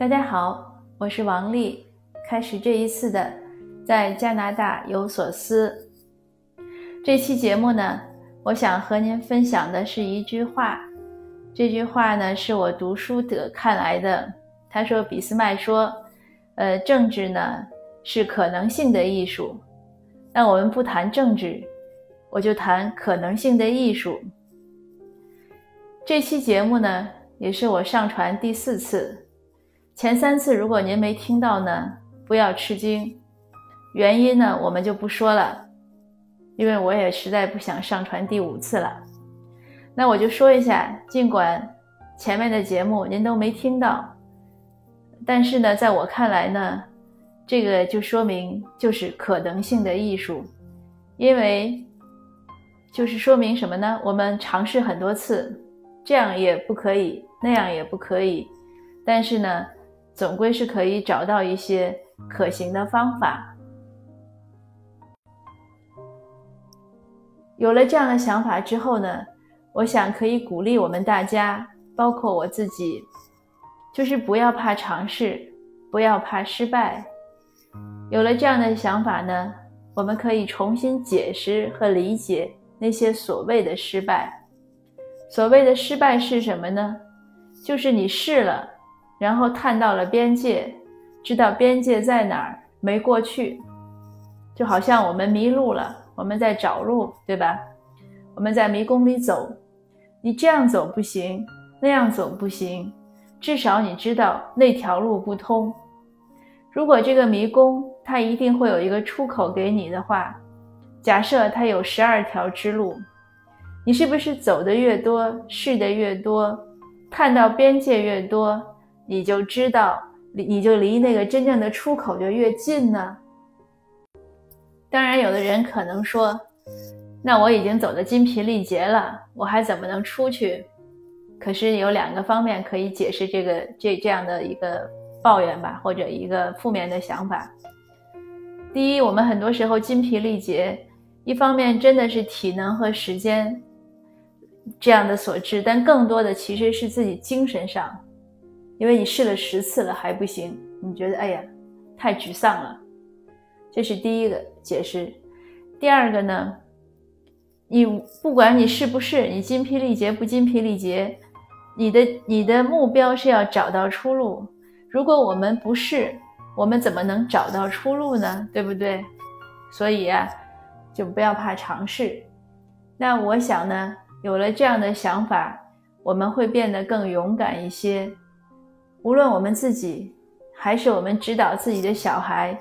大家好，我是王丽。开始这一次的在加拿大有所思。这期节目呢，我想和您分享的是一句话。这句话呢，是我读书得看来的。他说：“俾斯麦说，呃，政治呢是可能性的艺术。那我们不谈政治，我就谈可能性的艺术。”这期节目呢，也是我上传第四次。前三次如果您没听到呢，不要吃惊。原因呢，我们就不说了，因为我也实在不想上传第五次了。那我就说一下，尽管前面的节目您都没听到，但是呢，在我看来呢，这个就说明就是可能性的艺术，因为就是说明什么呢？我们尝试很多次。这样也不可以，那样也不可以，但是呢，总归是可以找到一些可行的方法。有了这样的想法之后呢，我想可以鼓励我们大家，包括我自己，就是不要怕尝试，不要怕失败。有了这样的想法呢，我们可以重新解释和理解那些所谓的失败。所谓的失败是什么呢？就是你试了，然后探到了边界，知道边界在哪儿，没过去，就好像我们迷路了，我们在找路，对吧？我们在迷宫里走，你这样走不行，那样走不行，至少你知道那条路不通。如果这个迷宫它一定会有一个出口给你的话，假设它有十二条支路。你是不是走的越多，试的越多，探到边界越多，你就知道离你就离那个真正的出口就越近呢？当然，有的人可能说，那我已经走得筋疲力竭了，我还怎么能出去？可是有两个方面可以解释这个这这样的一个抱怨吧，或者一个负面的想法。第一，我们很多时候筋疲力竭，一方面真的是体能和时间。这样的所致，但更多的其实是自己精神上，因为你试了十次了还不行，你觉得哎呀，太沮丧了，这是第一个解释。第二个呢，你不管你是不是你精疲力竭不精疲力竭，你的你的目标是要找到出路。如果我们不是，我们怎么能找到出路呢？对不对？所以啊，就不要怕尝试。那我想呢。有了这样的想法，我们会变得更勇敢一些。无论我们自己，还是我们指导自己的小孩，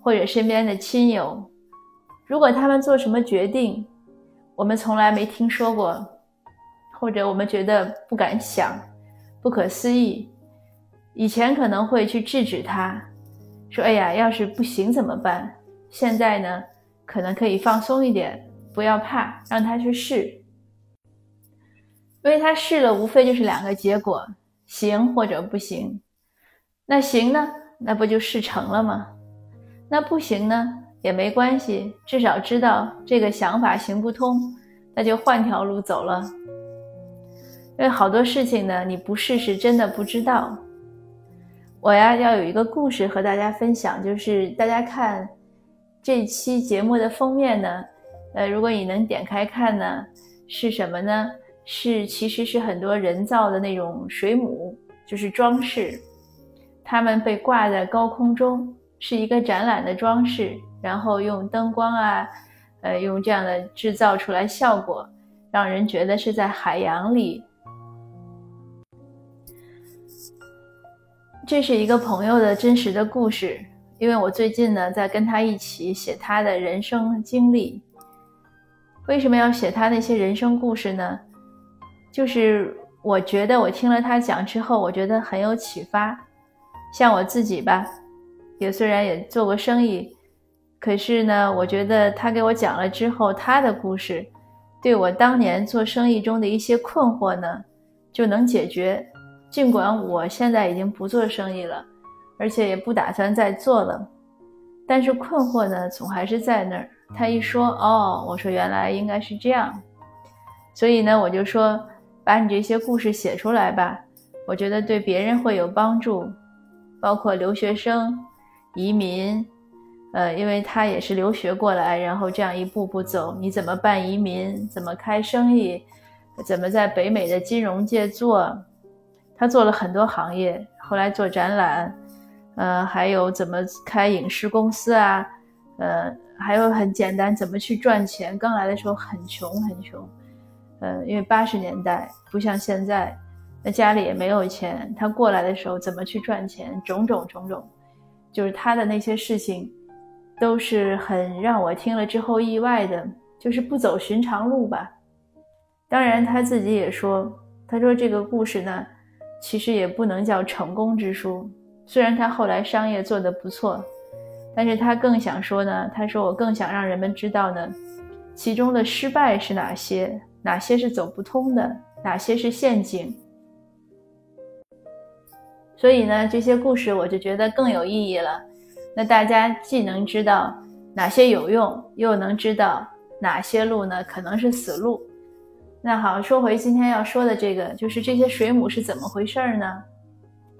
或者身边的亲友，如果他们做什么决定，我们从来没听说过，或者我们觉得不敢想、不可思议，以前可能会去制止他，说：“哎呀，要是不行怎么办？”现在呢，可能可以放松一点，不要怕，让他去试。因为他试了，无非就是两个结果，行或者不行。那行呢？那不就事成了吗？那不行呢？也没关系，至少知道这个想法行不通，那就换条路走了。因为好多事情呢，你不试试真的不知道。我呀，要有一个故事和大家分享，就是大家看这期节目的封面呢，呃，如果你能点开看呢，是什么呢？是，其实是很多人造的那种水母，就是装饰，它们被挂在高空中，是一个展览的装饰，然后用灯光啊，呃，用这样的制造出来效果，让人觉得是在海洋里。这是一个朋友的真实的故事，因为我最近呢在跟他一起写他的人生经历。为什么要写他那些人生故事呢？就是我觉得我听了他讲之后，我觉得很有启发。像我自己吧，也虽然也做过生意，可是呢，我觉得他给我讲了之后，他的故事对我当年做生意中的一些困惑呢，就能解决。尽管我现在已经不做生意了，而且也不打算再做了，但是困惑呢，总还是在那儿。他一说，哦，我说原来应该是这样，所以呢，我就说。把你这些故事写出来吧，我觉得对别人会有帮助。包括留学生、移民，呃，因为他也是留学过来，然后这样一步步走，你怎么办移民？怎么开生意？怎么在北美的金融界做？他做了很多行业，后来做展览，呃，还有怎么开影视公司啊？呃，还有很简单，怎么去赚钱？刚来的时候很穷很穷，呃，因为八十年代不像现在。那家里也没有钱，他过来的时候怎么去赚钱？种种种种，就是他的那些事情，都是很让我听了之后意外的，就是不走寻常路吧。当然他自己也说，他说这个故事呢，其实也不能叫成功之书。虽然他后来商业做得不错，但是他更想说呢，他说我更想让人们知道呢，其中的失败是哪些，哪些是走不通的，哪些是陷阱。所以呢，这些故事我就觉得更有意义了。那大家既能知道哪些有用，又能知道哪些路呢可能是死路。那好，说回今天要说的这个，就是这些水母是怎么回事呢？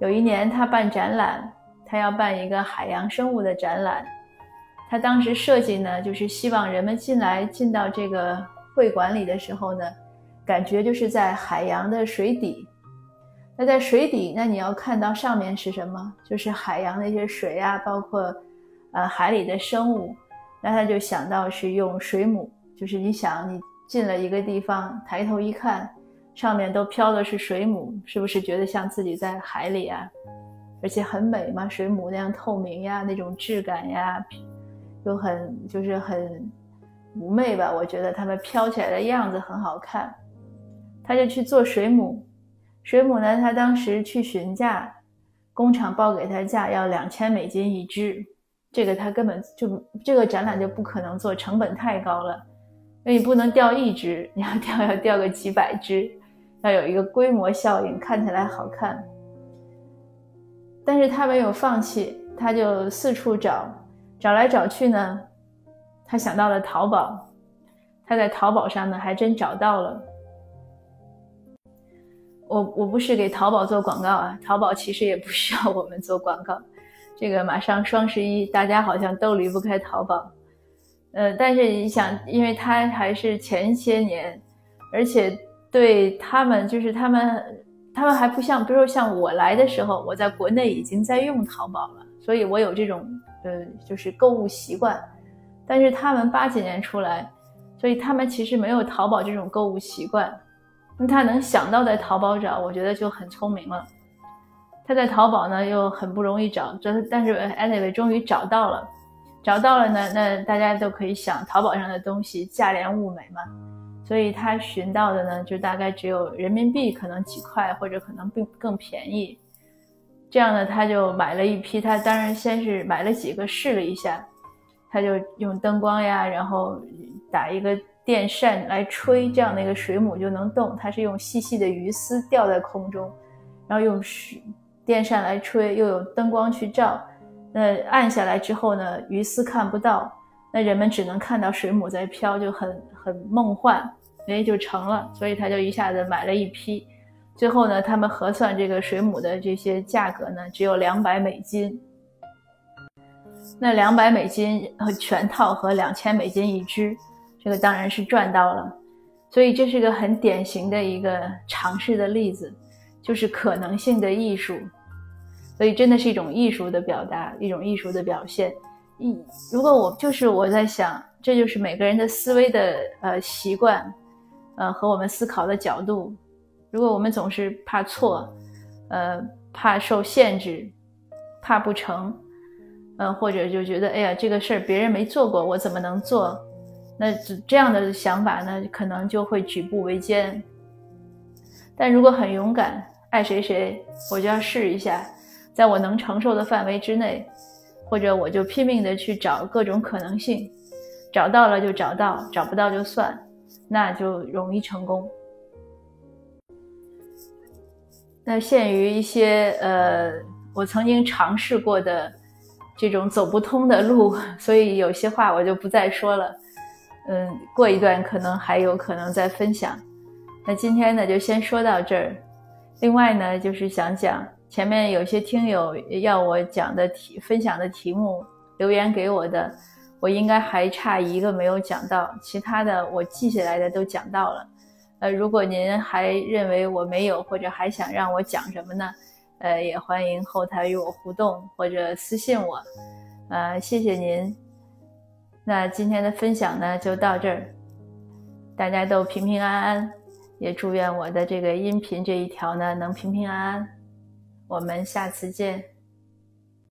有一年他办展览，他要办一个海洋生物的展览。他当时设计呢，就是希望人们进来进到这个会馆里的时候呢，感觉就是在海洋的水底。那在水底，那你要看到上面是什么？就是海洋那些水啊，包括，呃，海里的生物。那他就想到是用水母，就是你想你进了一个地方，抬头一看，上面都飘的是水母，是不是觉得像自己在海里啊？而且很美嘛，水母那样透明呀，那种质感呀，又很就是很妩媚吧？我觉得它们飘起来的样子很好看，他就去做水母。水母呢？他当时去询价，工厂报给他价要两千美金一只，这个他根本就这个展览就不可能做，成本太高了。因为你不能钓一只，你要钓要钓个几百只，要有一个规模效应，看起来好看。但是他没有放弃，他就四处找，找来找去呢，他想到了淘宝，他在淘宝上呢还真找到了。我我不是给淘宝做广告啊，淘宝其实也不需要我们做广告。这个马上双十一，大家好像都离不开淘宝。呃，但是你想，因为他还是前些年，而且对他们就是他们，他们还不像，比如说像我来的时候，我在国内已经在用淘宝了，所以我有这种呃就是购物习惯。但是他们八几年出来，所以他们其实没有淘宝这种购物习惯。那他能想到在淘宝找，我觉得就很聪明了。他在淘宝呢又很不容易找，这但是 anyway 终于找到了，找到了呢，那大家都可以想，淘宝上的东西价廉物美嘛，所以他寻到的呢就大概只有人民币可能几块，或者可能并更便宜。这样呢，他就买了一批，他当然先是买了几个试了一下，他就用灯光呀，然后打一个。电扇来吹，这样的一个水母就能动。它是用细细的鱼丝吊在空中，然后用水电扇来吹，又有灯光去照。那按下来之后呢，鱼丝看不到，那人们只能看到水母在飘，就很很梦幻，哎，就成了。所以他就一下子买了一批。最后呢，他们核算这个水母的这些价格呢，只有两百美金。那两百美金和全套和两千美金一只。这个当然是赚到了，所以这是个很典型的一个尝试的例子，就是可能性的艺术，所以真的是一种艺术的表达，一种艺术的表现。一如果我就是我在想，这就是每个人的思维的呃习惯，呃和我们思考的角度。如果我们总是怕错，呃怕受限制，怕不成，嗯或者就觉得哎呀这个事儿别人没做过，我怎么能做？那这这样的想法呢，可能就会举步维艰。但如果很勇敢，爱谁谁，我就要试一下，在我能承受的范围之内，或者我就拼命的去找各种可能性，找到了就找到，找不到就算，那就容易成功。那限于一些呃，我曾经尝试过的这种走不通的路，所以有些话我就不再说了。嗯，过一段可能还有可能再分享。那今天呢，就先说到这儿。另外呢，就是想讲，前面有些听友要我讲的题分享的题目留言给我的，我应该还差一个没有讲到，其他的我记下来的都讲到了。呃，如果您还认为我没有，或者还想让我讲什么呢？呃，也欢迎后台与我互动或者私信我。呃，谢谢您。那今天的分享呢，就到这儿，大家都平平安安，也祝愿我的这个音频这一条呢，能平平安安。我们下次见。